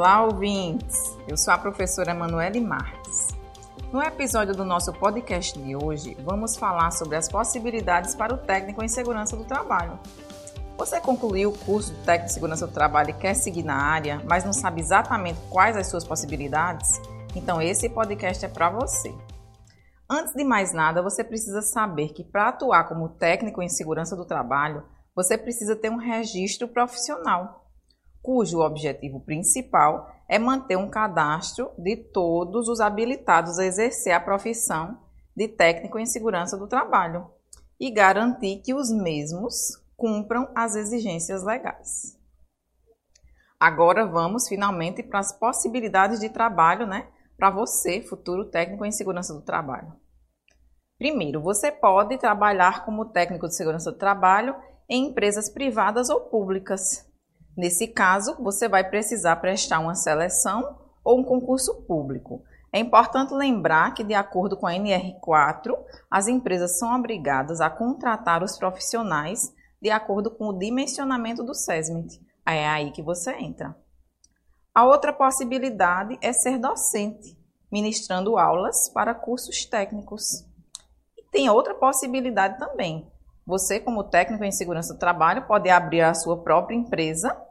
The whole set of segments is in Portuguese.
Olá, ouvintes! Eu sou a professora Emanuele Marques. No episódio do nosso podcast de hoje, vamos falar sobre as possibilidades para o técnico em segurança do trabalho. Você concluiu o curso de técnico em segurança do trabalho e quer seguir na área, mas não sabe exatamente quais as suas possibilidades? Então esse podcast é para você. Antes de mais nada, você precisa saber que para atuar como técnico em segurança do trabalho, você precisa ter um registro profissional cujo objetivo principal é manter um cadastro de todos os habilitados a exercer a profissão de técnico em segurança do trabalho e garantir que os mesmos cumpram as exigências legais. Agora vamos finalmente para as possibilidades de trabalho, né, para você, futuro técnico em segurança do trabalho. Primeiro, você pode trabalhar como técnico de segurança do trabalho em empresas privadas ou públicas, Nesse caso, você vai precisar prestar uma seleção ou um concurso público. É importante lembrar que, de acordo com a NR4, as empresas são obrigadas a contratar os profissionais de acordo com o dimensionamento do SESMIT. É aí que você entra. A outra possibilidade é ser docente, ministrando aulas para cursos técnicos. E tem outra possibilidade também. Você, como técnico em segurança do trabalho, pode abrir a sua própria empresa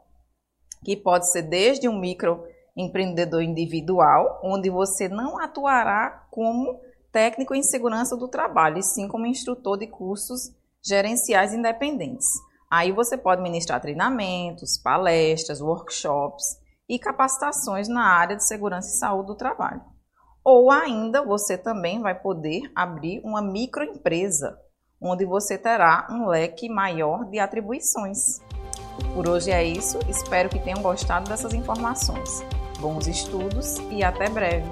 que pode ser desde um microempreendedor individual, onde você não atuará como técnico em segurança do trabalho, e sim como instrutor de cursos gerenciais independentes. Aí você pode ministrar treinamentos, palestras, workshops e capacitações na área de segurança e saúde do trabalho. Ou ainda você também vai poder abrir uma microempresa, onde você terá um leque maior de atribuições. Por hoje é isso, espero que tenham gostado dessas informações. Bons estudos e até breve!